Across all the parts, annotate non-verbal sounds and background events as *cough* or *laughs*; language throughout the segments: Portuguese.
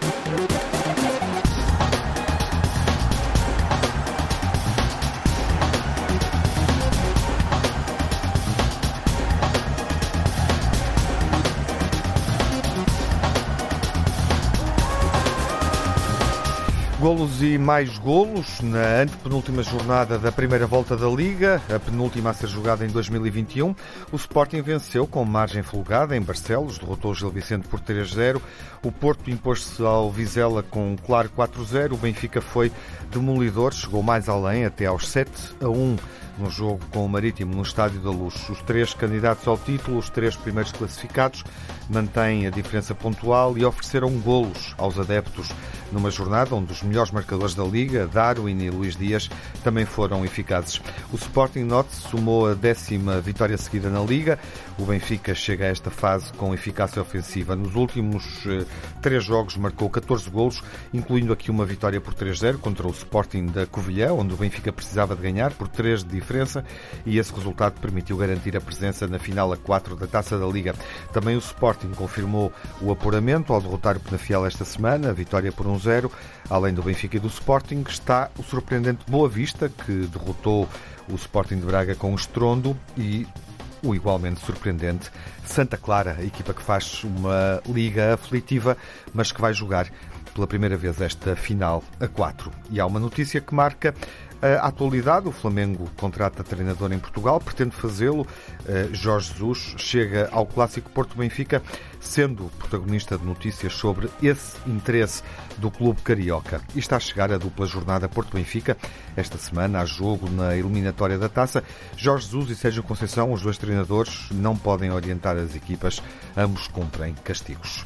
Música Golos e mais golos na antepenúltima jornada da primeira volta da Liga, a penúltima a ser jogada em 2021. O Sporting venceu com margem folgada em Barcelos, derrotou o Gil Vicente por 3-0. O Porto impôs-se ao Vizela com um claro 4-0. O Benfica foi demolidor, chegou mais além, até aos 7-1 no jogo com o Marítimo no Estádio da Luz. Os três candidatos ao título, os três primeiros classificados, mantêm a diferença pontual e ofereceram golos aos adeptos numa jornada onde os melhores marcadores da Liga, Darwin e Luís Dias, também foram eficazes. O Sporting Note somou a décima vitória seguida na Liga. O Benfica chega a esta fase com eficácia ofensiva. Nos últimos eh, três jogos marcou 14 golos, incluindo aqui uma vitória por 3-0 contra o Sporting da Covilhã, onde o Benfica precisava de ganhar por 3 de diferença e esse resultado permitiu garantir a presença na final a 4 da Taça da Liga. Também o Sporting confirmou o apuramento ao derrotar o Penafiel esta semana, a vitória por 1-0. Além do Benfica e do Sporting, está o surpreendente Boa Vista, que derrotou o Sporting de Braga com um estrondo e o igualmente surpreendente Santa Clara, a equipa que faz uma liga aflitiva, mas que vai jogar pela primeira vez esta final a 4. E há uma notícia que marca a atualidade. O Flamengo contrata treinador em Portugal, pretende fazê-lo. Eh, Jorge Jesus chega ao clássico Porto Benfica, sendo protagonista de notícias sobre esse interesse do clube carioca. E está a chegar a dupla jornada Porto Benfica. Esta semana há jogo na eliminatória da taça. Jorge Jesus e Sérgio Conceição, os dois treinadores, não podem orientar as equipas. Ambos cumprem castigos.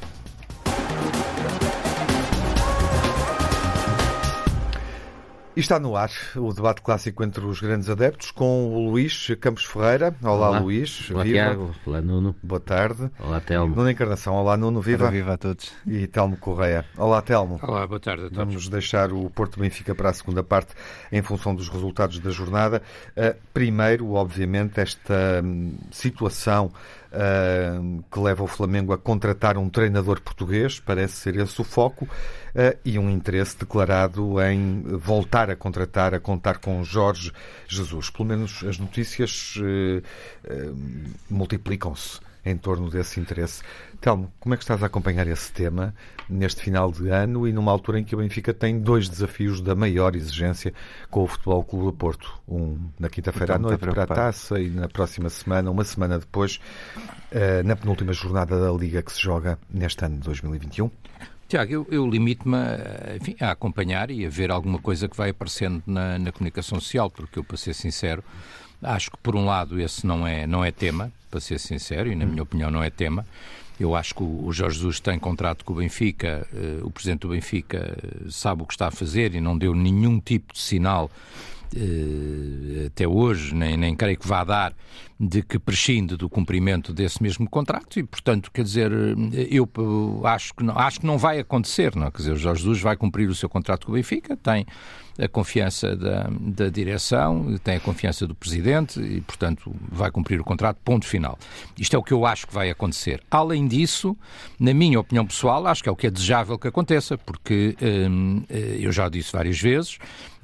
E está no ar o debate clássico entre os grandes adeptos com o Luís Campos Ferreira. Olá, Olá. Luís. Olá, viva. Tiago. Olá, Nuno. Boa tarde. Olá, Telmo. Nuno Encarnação. Olá, Nuno. Viva. Olá, viva a todos. E Telmo Correia. Olá, Telmo. Olá, boa tarde a todos. Vamos deixar o Porto Benfica para a segunda parte em função dos resultados da jornada. Uh, primeiro, obviamente, esta hum, situação uh, que leva o Flamengo a contratar um treinador português, parece ser esse o foco, uh, e um interesse declarado em voltar a contratar, a contar com Jorge Jesus. Pelo menos as notícias uh, multiplicam-se em torno desse interesse. Telmo, como é que estás a acompanhar esse tema neste final de ano e numa altura em que o Benfica tem dois desafios da maior exigência com o Futebol Clube do Porto? Um na quinta-feira à então, noite para a taça e na próxima semana, uma semana depois, eh, na penúltima jornada da Liga que se joga neste ano de 2021? Tiago, eu, eu limito-me a, a, acompanhar e a ver alguma coisa que vai aparecendo na, na comunicação social, porque eu, para ser sincero, acho que, por um lado, esse não é, não é tema, para ser sincero, e na minha opinião não é tema. Eu acho que o Jorge Jesus tem contrato com o Benfica, eh, o presidente do Benfica eh, sabe o que está a fazer e não deu nenhum tipo de sinal eh, até hoje, nem, nem creio que vá dar, de que prescinde do cumprimento desse mesmo contrato e, portanto, quer dizer, eu acho que não, acho que não vai acontecer, não? Quer dizer, o Jorge Jesus vai cumprir o seu contrato com o Benfica, tem a confiança da, da direção, tem a confiança do presidente e, portanto, vai cumprir o contrato, ponto final. Isto é o que eu acho que vai acontecer. Além disso, na minha opinião pessoal, acho que é o que é desejável que aconteça, porque hum, eh, eu já disse várias vezes,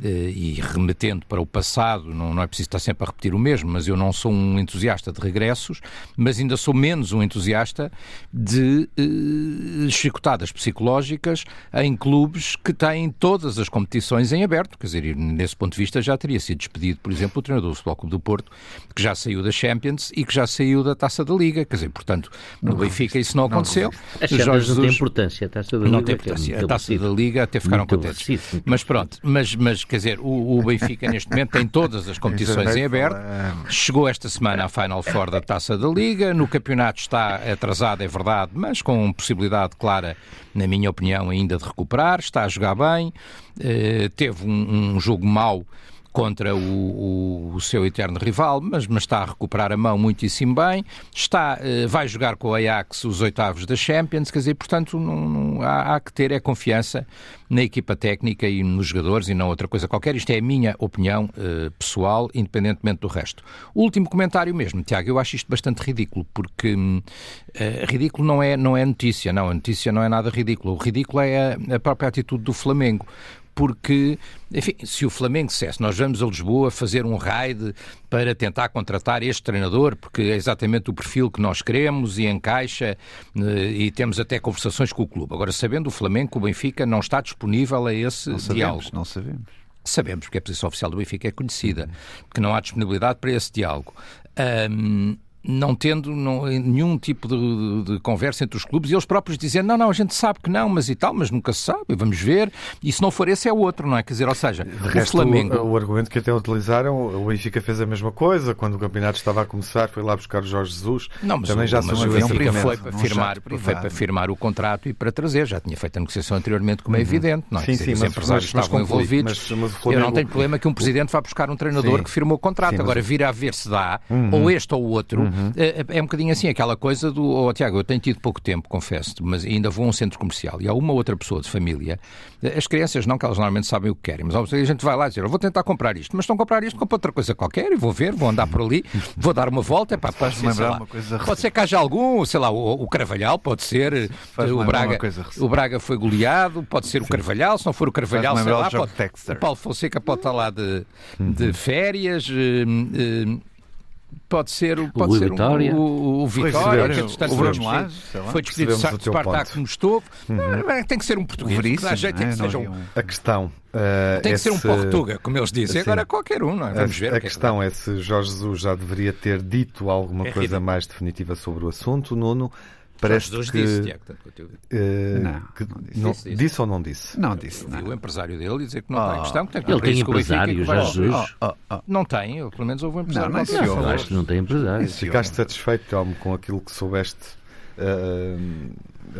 e remetendo para o passado, não, não é preciso estar sempre a repetir o mesmo, mas eu não sou um entusiasta de regressos, mas ainda sou menos um entusiasta de eh, chicotadas psicológicas em clubes que têm todas as competições em aberto. Quer dizer, nesse ponto de vista já teria sido despedido, por exemplo, o treinador do Futebol Clube do Porto, que já saiu da Champions e que já saiu da Taça da Liga, quer dizer, portanto, no Benfica isso não aconteceu. A Champions Jorge Jesus... não tem importância, a Taça da Liga não tem importância, a Taça da Liga até ficaram contentes. mas pronto, mas, mas quer dizer, o, o Benfica neste momento tem todas as competições em aberto, chegou esta semana à Final Four da Taça da Liga, no campeonato está atrasado, é verdade, mas com possibilidade clara, na minha opinião, ainda de recuperar, está a jogar bem, uh, teve um um, um jogo mau contra o, o, o, seu eterno rival, mas, mas está a recuperar a mão muitíssimo bem, está, uh, vai jogar com o Ajax os oitavos da Champions, quer dizer, portanto não, não, há, há, que ter é confiança na equipa técnica e nos jogadores e não outra coisa qualquer. Isto é a minha opinião uh, pessoal, independentemente do resto. Último comentário mesmo, Tiago, eu acho isto bastante ridículo, porque uh, ridículo não é, não é notícia, não, a notícia não é nada ridículo. O ridículo é a, a própria atitude do Flamengo porque, enfim, se o Flamengo dissesse nós vamos a Lisboa fazer um raid para tentar contratar este treinador, porque é exatamente o perfil que nós queremos e encaixa, eh, e temos até conversações com o clube. Agora, sabendo o Flamengo que o Benfica não está disponível a esse não sabemos, diálogo. Não sabemos. Sabemos, porque a posição oficial do Benfica é conhecida, que não há disponibilidade para esse diálogo. Um, não tendo não, nenhum tipo de, de, de, conversa entre os clubes e eles próprios dizendo não, não, a gente sabe que não, mas e tal, mas nunca se sabe, vamos ver, e se não for esse é o outro, não é? Quer dizer, ou seja, o Flamengo... O, o, argumento que até utilizaram, o Benfica fez a mesma coisa, quando o campeonato estava a começar, foi lá buscar o Jorge Jesus, não, mas também o, já mas o Benfica foi para, firmar, foi para firmar o contrato e para trazer, já tinha feito a negociação anteriormente, como é uhum. evidente, não é? Sim, sim, os mas, empresários mas, estavam envolvidos, mas, mas Flamengo... eu não tenho problema que um presidente vá buscar um treinador sim. que firmou o contrato, sim, agora vir a ver se dá, uhum. ou este ou o outro, uhum. É, é um bocadinho assim, aquela coisa do. Oh, Tiago, eu tenho tido pouco tempo, confesso mas ainda vou a um centro comercial e há uma outra pessoa de família. As crianças não, que elas normalmente sabem o que querem, mas a gente vai lá dizer, eu vou tentar comprar isto, mas estão a comprar isto, compra outra coisa qualquer e vou ver, vou andar por ali, vou dar uma volta, é para, para lembrar uma coisa... Pode ser que haja algum, sei lá, o, o Carvalhal, pode ser, o Braga, o Braga foi goleado, pode ser Sim. o Carvalhal, se não for o Carvalhal, sei lá, pode, o Paulo Fonseca pode estar lá de, de uhum. férias. Uh, uh, pode ser, pode o ser Vitória. Um, o, o Vitória, que entretanto foi, foi despedido de Spartak Mostovo. Uhum. Tem que ser um português. Veríssimo, jeito, é, seja um... A questão... Uh, tem que esse... ser um portuga, como eles dizem. Assim, Agora qualquer um, não é? Vamos a, ver. A questão é, é se Jorge Jesus já deveria ter dito alguma é coisa mais definitiva sobre o assunto. Nuno, Parece Jesus que, disse, Tiago, uh, não, que não, disse. Não, disse. disse. ou não disse? Não disse. Não. o empresário dele dizer que não oh, tem questão, que tem Ele tem empresário, Jesus. Oh, oh, não tem, ou pelo menos houve um empresário. Não, não, não, acho que não tem empresário. Ficaste satisfeito, Telmo, com aquilo que soubeste uh,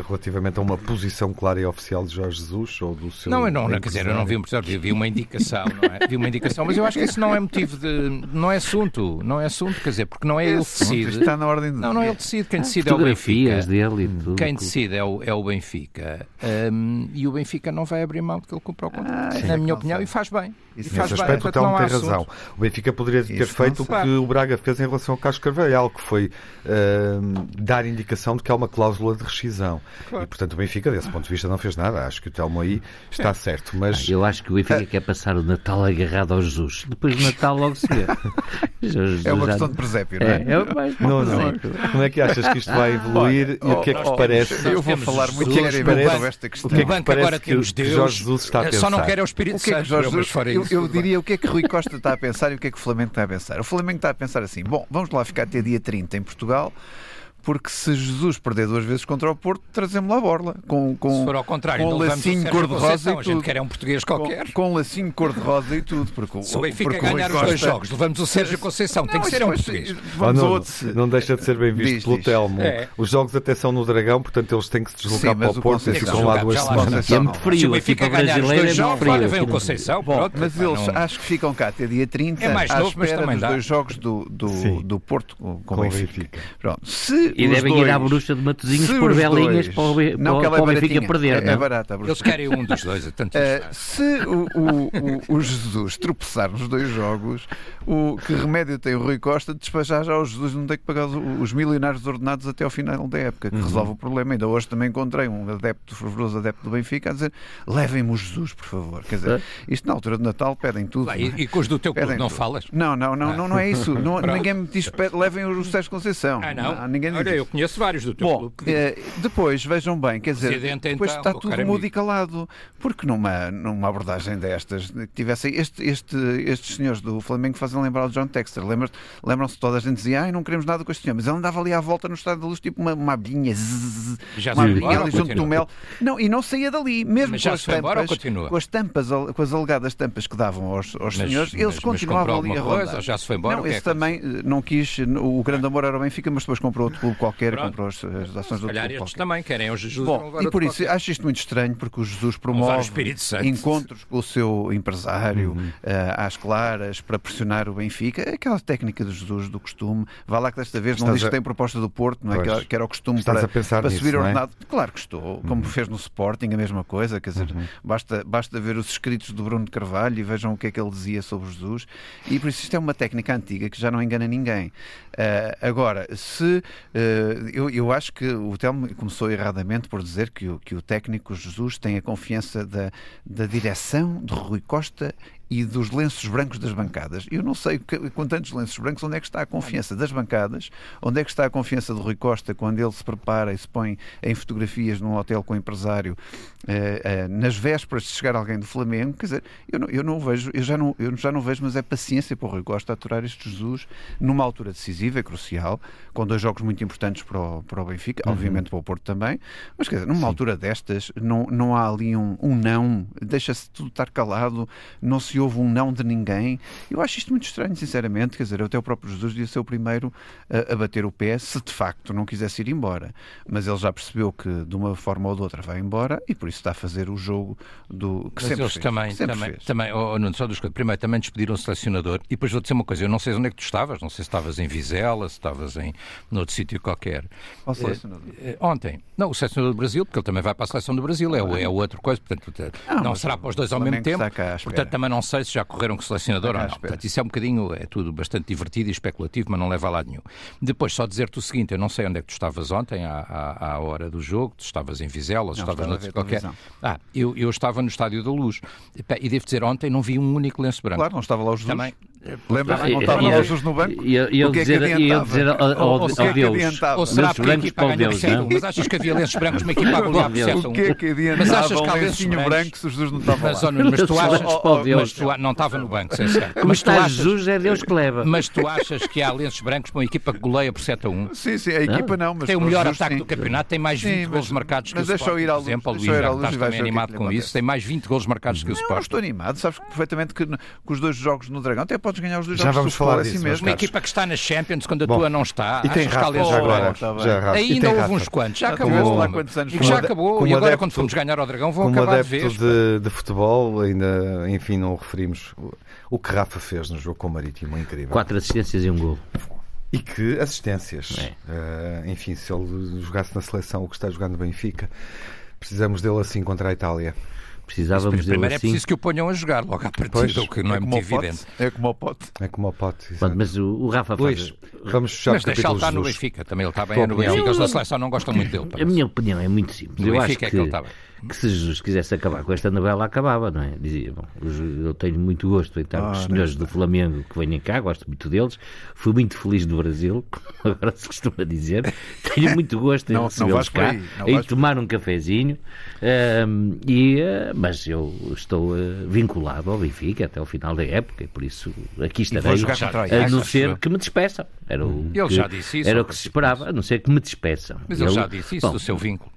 relativamente a uma posição clara e oficial de Jorge Jesus ou do seu. Não, eu não, não quer dizer, eu não vi um professor, vi uma indicação, não é? Vi uma indicação, mas eu acho que isso não é motivo de. Não é assunto, não é assunto, quer dizer, porque não é, é ele que decide. Está na ordem do Não, não é ele que decide, quem decide é o Benfica. dele e tudo. Quem decide é o, é o Benfica. Um, e o Benfica não vai abrir mão de que ele comprou o contrato, ah, na minha opinião, e faz bem. Isso Nesse aspecto, o Telmo tem razão. O Benfica poderia ter Isso feito o que o Braga fez em relação ao Carlos Carvalhal, que foi uh, dar indicação de que há uma cláusula de rescisão. Claro. E, portanto, o Benfica, desse ponto de vista, não fez nada. Acho que o Telmo aí está é. certo. Mas... Eu acho que o Benfica quer passar o Natal agarrado ao Jesus. Depois do Natal logo se vê. *laughs* é uma questão de presépio, não é? É, é mais não, não. Como é que achas que isto vai evoluir e o que é que vos parece? Eu vou falar muito sobre esta questão. O que é que parece que, que Jorge Jesus está a pensar? Só não quer é o Espírito Santo. Eu, eu diria o que é que Rui Costa está a pensar e o que é que o Flamengo está a pensar. O Flamengo está a pensar assim: bom, vamos lá ficar até dia 30 em Portugal porque se Jesus perder duas vezes contra o Porto, trazemos-lo à borla. Com, com, se for ao contrário, com lacinho cor-de-rosa e tudo. A gente quer é um português qualquer. Com, com lacinho cor-de-rosa e tudo. Porque, se o Benfica ganhar os dois jogos, levamos o Sérgio Conceição. Tem que ser um português. Vamos oh, não, outro... não deixa de ser bem visto diz, pelo diz. Telmo. É. Os jogos até são no Dragão, portanto eles têm que se deslocar Sim, para o Porto e ficam lá duas semanas. É muito frio. Se o Benfica ganhar os dois jogos, olha, vem o Conceição. Mas eles acho que ficam cá até dia 30 é mais novo, mas também dá. dois jogos do Porto com o Benfica. E devem ir à bruxa de Matosinhos por belinhas para o, não, para, para o Benfica perder. É, é barata a bruxa. Eles querem um dos dois. Tanto uh, se o, o, o, Jesus tropeçar nos dois jogos, o que remédio tem o Rui Costa de despachar já o Jesus não tem que pagar os, os milionários ordenados até ao final da época, que uhum. resolve o problema. Ainda hoje também encontrei um adepto, fervoroso adepto do Benfica, a dizer levem-me o Jesus, por favor. Quer dizer, isto na altura de Natal pedem tudo. Vai, e, e com os do teu clube não tudo. falas? Não, não, não, ah. não, não é isso. Não, *laughs* ninguém me diz levem o Sérgio Conceição. Ah, não? não ninguém Olha, eu conheço vários do teu Bom, clube. Eh, depois, vejam bem, quer dizer, depois então, está tudo mudo e calado. Porque numa, numa abordagem destas, que tivessem este, este, estes senhores do Flamengo fazem lembrar o John Texter. Lembram-se toda a gente dizia, ai, não queremos nada com este senhor, mas ele andava ali à volta no estado da luz, tipo uma, uma abelhinha, zzz, já uma abelhinha ali junto do mel. Não, e não saía dali, mesmo com as, tampas, com as tampas, com as alegadas tampas que davam aos, aos mas, senhores, eles mas, continuavam mas ali a rodar. já se foi embora? Não, esse é também eh, não quis, o grande amor era o Benfica, mas depois comprou outro clube clube qualquer Pronto. comprou as, as ações do clube qualquer. também querem o Jesus. Bom, e por isso acho isto muito estranho porque o Jesus promove encontros com o seu empresário uhum. uh, às claras para pressionar o Benfica. Aquela técnica do Jesus do costume. Vá lá que desta vez Estás não diz a... que tem proposta do Porto, não é? Pois. Que era o costume Estás para, a pensar para nisso, subir ordenado. É? Claro que estou, como uhum. fez no Sporting, a mesma coisa. Quer dizer, uhum. basta, basta ver os escritos do Bruno de Carvalho e vejam o que é que ele dizia sobre Jesus. E por isso isto é uma técnica antiga que já não engana ninguém. Uh, agora, se uh, eu, eu acho que o Telmo começou erradamente por dizer que o, que o técnico Jesus tem a confiança da, da direção de Rui Costa e dos lenços brancos das bancadas. Eu não sei, com tantos lenços brancos, onde é que está a confiança das bancadas, onde é que está a confiança de Rui Costa quando ele se prepara e se põe em fotografias num hotel com o empresário eh, eh, nas vésperas de chegar alguém do Flamengo. Quer dizer, eu não, eu não vejo, eu já não, eu já não vejo, mas é paciência para o Rui Costa aturar este Jesus numa altura decisiva e crucial, com dois jogos muito importantes para o, para o Benfica, uhum. obviamente para o Porto também, mas quer dizer, numa Sim. altura destas, não, não há ali um, um não, deixa-se tudo estar calado, não se houve um não de ninguém. Eu acho isto muito estranho, sinceramente. Quer dizer, até o próprio Jesus devia ser o primeiro a, a bater o pé se de facto não quisesse ir embora. Mas ele já percebeu que de uma forma ou de outra vai embora e por isso está a fazer o jogo do que Mas sempre eles fez. também, sempre também, fez. também oh, não, só dos primeiro também despediram o selecionador e depois vou dizer uma coisa, eu não sei onde é que tu estavas, não sei se estavas em Vizela, se estavas em outro sítio qualquer. O selecionador? Eh, ontem. Não, o selecionador do Brasil, porque ele também vai para a seleção do Brasil, é, o, é outra coisa, portanto, não, não será para os dois ao mesmo tempo. Portanto, também não sei se já correram com o selecionador ou não. Portanto, isso é um bocadinho, é tudo bastante divertido e especulativo, mas não leva a lado nenhum. Depois, só dizer-te o seguinte: eu não sei onde é que tu estavas ontem, à, à, à hora do jogo, tu estavas em Vizela, ou estavas noutro qualquer. Ah, eu, eu estava no Estádio da Luz e devo dizer, ontem não vi um único lenço branco. Claro, não estava lá os Também, Lembra? Não estava lá Jesus no banco? E eu dizer, eu dizer ao, Deus, ou será porque a equipa a ganhar Mas achas que havia lenços brancos, uma *laughs* equipa a golear por 7 O que é que adiantava mas achas que há lencinho branco se Jesus não estava lá? Mas tu *laughs* achas... Mas tu não estava no banco, sem ser. Mas está Jesus, é Deus que leva. Mas tu achas que há lenços brancos para uma equipa que goleia por 7 a 1? Sim, sim, a equipa não, mas... Tem o melhor ataque do campeonato, tem mais 20 gols marcados que o Sporting, por exemplo. O Luís estás também animado com isso. Tem mais 20 gols marcados que o Sporting. Eu estou animado, sabes perfeitamente que os dois jogos no Dragão até podes ganhar os dois jogos vamos falar assim mesmo. Uma equipa que está na Champions quando a Bom, tua não está. E tem Rafa, já agora. Já, Ainda houve uns quantos. Já acabou. Lá quantos anos e já acabou. E agora quando fomos ganhar ao Dragão vão acabar de vez. De, de futebol, ainda, enfim, não referimos o que Rafa fez no jogo com o Marítimo. Incrível. Quatro assistências e um gol. E que assistências. É. Uh, enfim, se ele jogasse na seleção o que está jogando no Benfica, precisamos dele assim contra a Itália. Precisávamos Mas primeiro é assim. preciso que o ponham a jogar logo à partida, pois, o que não é, é muito evidente. É como o pote. É como o pote. mas o, o Rafa pois, faz... Vamos fechar Mas deixa-lo estar no Benfica, também ele está bem no Benfica, os da seleção não gostam muito dele. A minha opinião é muito simples. No Eu Benfica acho que... é que ele está bem que se Jesus quisesse acabar com esta novela, acabava, não é? Dizia, bom, eu tenho muito gosto em estar com os senhores do Flamengo que venham cá, gosto muito deles, fui muito feliz no Brasil, *laughs* agora se costuma dizer, tenho muito gosto em recebê-los cá, em tomar um cafezinho, um, e, uh, mas eu estou uh, vinculado ao Benfica até ao final da época, e por isso aqui estarei, a não ser que me despeçam. Era o ele que, já disse isso. Era o que se esperava, a não ser que me despeçam. Mas ele, ele já disse isso bom, do seu vínculo.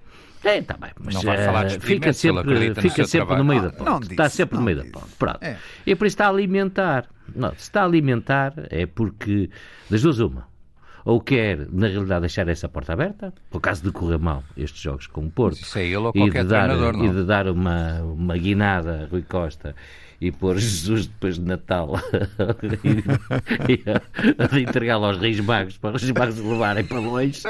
É, está bem, mas não vai falar de fica sempre, fica no sempre no meio da ponte. está sempre no meio da ponte. Pronto. É. E por isso está a alimentar. Não, se está a alimentar é porque, das duas uma, ou quer, na realidade, deixar essa porta aberta, por caso de correr mal estes jogos com o Porto, é e, de dar, e de dar uma, uma guinada a Rui Costa e pôr Jesus depois de Natal a, *laughs* entregá-lo aos Reis Magos para os Reis Magos levarem para longe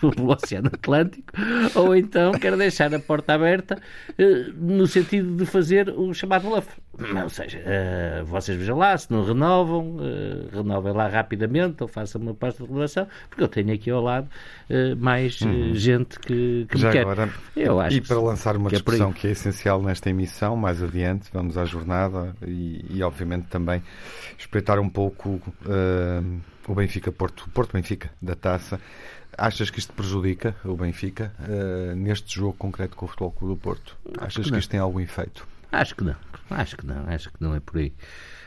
pelo Oceano Atlântico, ou então quer deixar a porta aberta eh, no sentido de fazer o chamado bluff. Ou seja, uh, vocês vejam lá, se não renovam, uh, renovem lá rapidamente ou façam uma pasta de renovação, porque eu tenho aqui ao lado uh, mais uhum. gente que, que Já me quer. Agora, eu acho e para lançar uma que discussão é que é essencial nesta emissão, mais adiante, vamos à jornada e, e obviamente também espreitar um pouco o Benfica-Porto, Porto-Benfica da taça. Achas que isto prejudica o Benfica neste jogo concreto com o Futebol Clube do Porto? Achas que isto tem algum efeito? Acho que não. Acho que não. Acho que não é por aí.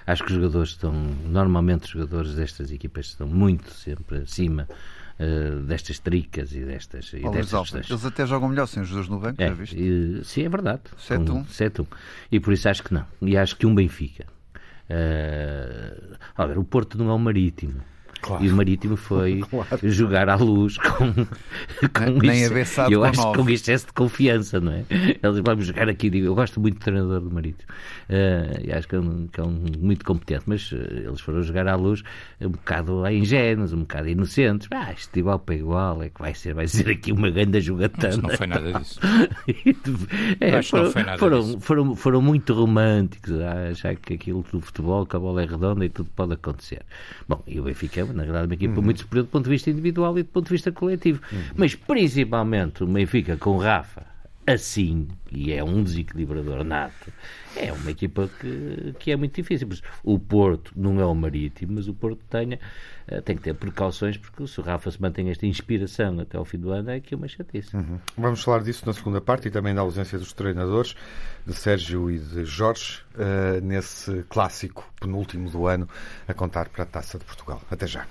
Acho que os jogadores estão. Normalmente, os jogadores destas equipas estão muito sempre acima uh, destas tricas e destas. E destas eles até jogam melhor sem os jogadores no banco, é, já viste? E, sim, é verdade. 7-1. 7-1. E por isso acho que não. E acho que um Benfica. Uh, a ver, o Porto não é o marítimo. Claro. E o Marítimo foi *laughs* claro. jogar à luz com, com Nem isso. Eu acho que com excesso de confiança, não é? Eles vão jogar aqui. Eu gosto muito do treinador do Marítimo. Uh, e acho que é, um, que é um muito competente, mas uh, eles foram jogar à luz um bocado ingênuos, um bocado inocentes. Ah, isto igual para igual, é que vai ser, vai ser aqui uma grande jogatana. Mas não foi nada disso. *laughs* é, foram, foram, disso. foram, foram, muito românticos, a achar que aquilo do futebol, que a bola é redonda e tudo pode acontecer. Bom, e o Benfica, na verdade, uma equipa uhum. muito superior do ponto de vista individual e do ponto de vista coletivo. Uhum. Mas principalmente o Benfica com Rafa assim, e é um desequilibrador nato, é uma equipa que, que é muito difícil. O Porto não é o Marítimo, mas o Porto tenha, eh, tem que ter precauções, porque se o Rafa se mantém esta inspiração até ao fim do ano, é aqui uma chatice. Uhum. Vamos falar disso na segunda parte e também da ausência dos treinadores, de Sérgio e de Jorge, uh, nesse clássico penúltimo do ano, a contar para a Taça de Portugal. Até já.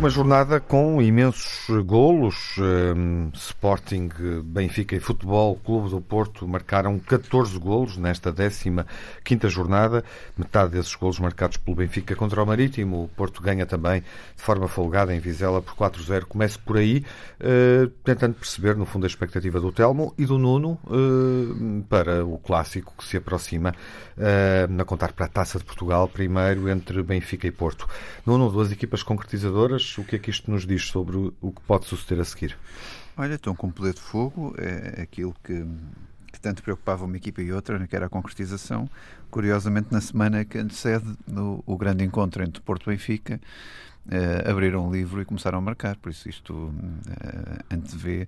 Uma jornada com imensos golos. Um, Sporting, Benfica e Futebol Clube do Porto marcaram 14 golos nesta 15 jornada. Metade desses golos marcados pelo Benfica contra o Marítimo. O Porto ganha também de forma folgada em Vizela por 4-0. Começo por aí, uh, tentando perceber, no fundo, a expectativa do Telmo e do Nuno uh, para o clássico que se aproxima uh, na contar para a Taça de Portugal, primeiro entre Benfica e Porto. Nuno, duas equipas concretizadoras o que é que isto nos diz sobre o que pode suceder a seguir? Olha, estão com um poder de fogo, é aquilo que, que tanto preocupava uma equipa e outra, que era a concretização. Curiosamente, na semana que antecede no, o grande encontro entre Porto e Benfica, Uh, abriram o livro e começaram a marcar. Por isso, isto uh, antevê,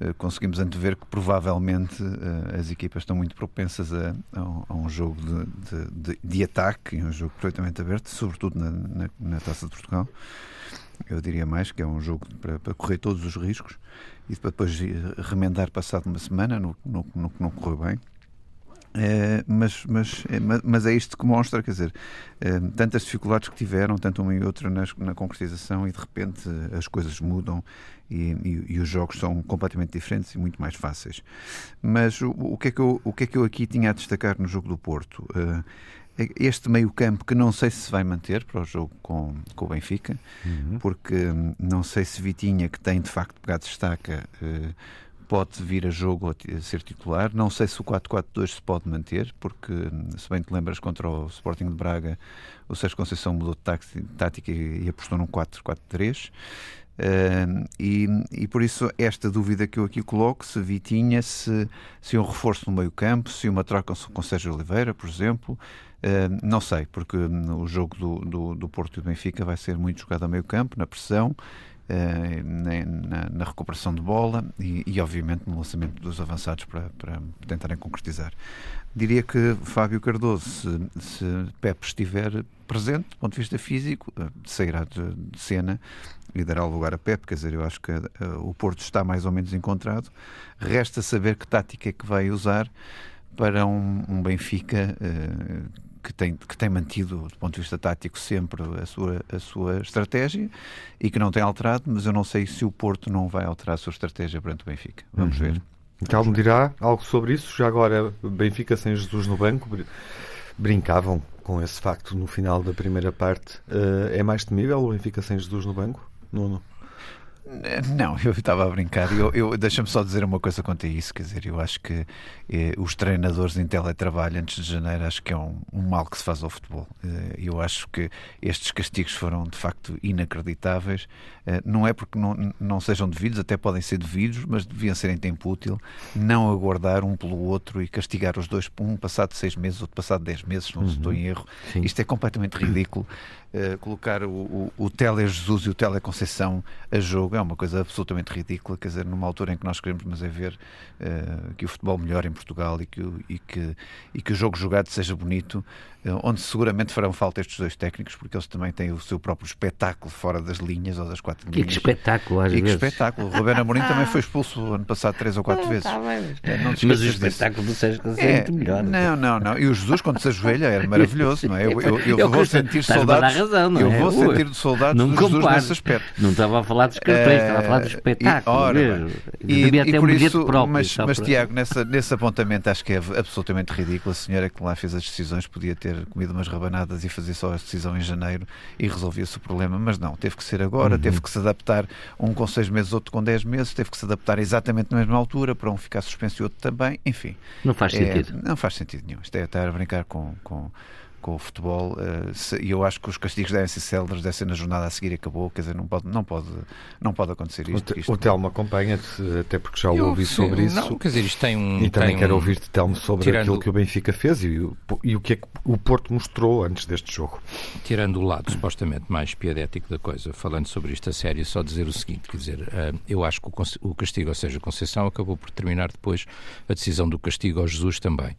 uh, conseguimos antever que provavelmente uh, as equipas estão muito propensas a, a, a um jogo de, de, de, de, ataque, um jogo perfeitamente aberto, sobretudo na, na, na Taça de Portugal eu diria mais, que é um jogo para, para correr todos os riscos e para depois remendar passado uma semana no, que não correu bem. É, mas, mas, é, mas é isto que mostra, quer dizer, tantas dificuldades que tiveram, tanto uma e outra nas, na concretização, e de repente as coisas mudam e, e, e, os jogos são completamente diferentes e muito mais fáceis. Mas o, o, que, é que eu, o que é que eu aqui tinha a destacar no jogo do Porto? Este meio-campo que não sei se vai manter para o jogo com, com o Benfica, uhum. porque hum, não sei se Vitinha, que tem de facto pegado destaca, eh, pode vir a jogo a ser titular. Não sei se o 4-4-2 se pode manter, porque, hum, se bem te lembras, contra o Sporting de Braga, o Sérgio Conceição mudou de tática e apostou num 4-4-3. Uh, e, e, por isso esta dúvida que eu aqui coloco, se Vitinha, se, se um reforço no meio campo, se uma troca com Sérgio Oliveira, por exemplo, não sei, porque o jogo do, do, do, Porto e do Benfica vai ser muito jogado a meio campo, na pressão, uh, na, na, recuperação de bola e, e, obviamente no lançamento dos avançados para, para tentarem concretizar. Diria que Fábio Cardoso, se, se Pepe estiver presente, do ponto de vista físico, sairá de, de cena e dará lugar a Pep, quer dizer, eu acho que uh, o Porto está mais ou menos encontrado. Resta saber que tática é que vai usar para um, um Benfica uh, que, tem, que tem mantido, do ponto de vista tático, sempre a sua, a sua estratégia e que não tem alterado, mas eu não sei se o Porto não vai alterar a sua estratégia perante o Benfica. Vamos uhum. ver. Calmo dirá algo sobre isso. Já agora, Benfica sem Jesus no banco, brincavam com esse facto no final da primeira parte. Uh, é mais temível o Benfica sem Jesus no banco? Nuno? Não, *laughs* eu estava a brincar. Eu, eu Deixa-me só dizer uma coisa quanto a isso. Quer dizer, eu acho que eh, os treinadores em teletrabalho antes de janeiro acho que é um, um, mal que se faz ao futebol. Eh, eu acho que estes castigos foram de facto inacreditáveis. Eh, não é porque não, não sejam devidos, até podem ser devidos, mas deviam ser em tempo útil. Não aguardar um pelo outro e castigar os dois, um passado seis meses, outro passado dez meses, se não uhum. estou em erro. Sim. Isto é completamente ridículo. Uh, colocar o, o, o Tele Jesus e o Tele Conceição a jogo é uma coisa absolutamente ridícula, quer dizer, numa altura em que nós queremos mas é ver uh, que o futebol melhore em Portugal e que, e, que, e que o jogo jogado seja bonito, uh, onde seguramente farão falta estes dois técnicos, porque eles também têm o seu próprio espetáculo fora das linhas ou das quatro linhas. Que espetáculo, às e vezes. que espetáculo. O Roberto Amorim *laughs* também foi expulso ano passado três ou quatro ah, vezes. Tá mas, mas o espetáculo do Sérgio é, é muito melhor. Não, não, não. E o Jesus, quando se ajoelha, era maravilhoso, não é? Eu, eu, eu, eu vou sentir saudades. Razão, não eu é? vou sentir saudades não do Jesus nesse aspecto. Não estava a falar dos cartões estava a falar do espetáculo ora, mesmo. E, Devia e ter um bilhete isso, próprio. mas, mas para- Tiago, nessa, nesse apontamento acho que é absolutamente ridículo. A senhora que lá fez as decisões podia ter comido umas rabanadas e fazer só a decisão em janeiro e resolvia-se o problema, mas não, teve que ser agora, teve que se adaptar um com seis meses, outro com dez meses, teve que se adaptar exatamente na mesma altura para um ficar suspenso e outro também, enfim. Não faz É, sentido. não faz sentido nenhum. Isto é estar a brincar com, com, com o futebol. eh, E eu acho que os castigos devem ser céleres, deve ser na jornada a seguir acabou. Quer dizer, não pode, não pode, não pode acontecer O, isto. Te- isto o Telmo acompanha-te, até porque já o Eu, ouvi sobre isso. Não, quer dizer, isto tem um. E também tem quero um- ouvir-te, Telmo, sobre tirando- aquilo que o Benfica fez e o, e o que é que o Porto mostrou antes deste jogo. tirando o lado supostamente mais piedético da coisa, falando sobre isto a sério, só dizer o seguinte: quer dizer, eh, eu acho que o o castigo, ou seja, a Conceição, acabou por terminar depois a decisão do castigo ao Jesus também.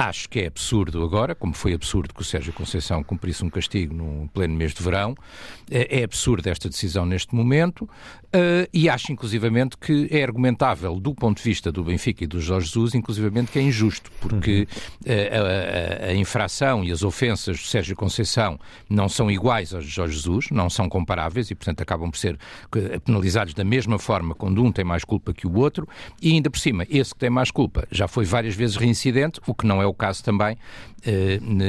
Acho que é absurdo agora, como foi absurdo que o Sérgio Conceição cumprisse um castigo no pleno mês de verão, é, é absurda esta decisão neste momento eh, e acho inclusivamente que é argumentável do ponto de vista do Benfica e do Jorge Jesus, inclusivamente que é injusto, porque eh, a, a- a infração e as ofensas do Sérgio Conceição não são iguais aos de Jorge Jesus, não são comparáveis e, portanto, acabam por ser eh, penalizados da mesma forma quando um tem mais culpa que o outro e, ainda por cima, esse que tem mais culpa já foi várias vezes reincidente, o que não é o caso também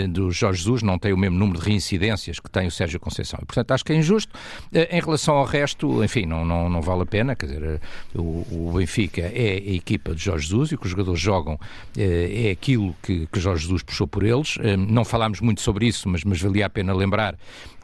do Jorge Jesus, não tem o mesmo número de reincidências que tem o Sérgio Conceição. E, portanto, acho que é injusto. Eh, em relação ao resto, enfim, não, não, não vale a pena, quer dizer, eh, o, o Benfica é a equipa de Jorge Jesus e o que os jogadores jogam eh, é aquilo que, que Jorge Jesus puxou por eles. Eh, não falámos muito sobre isso, mas, mas valia a pena lembrar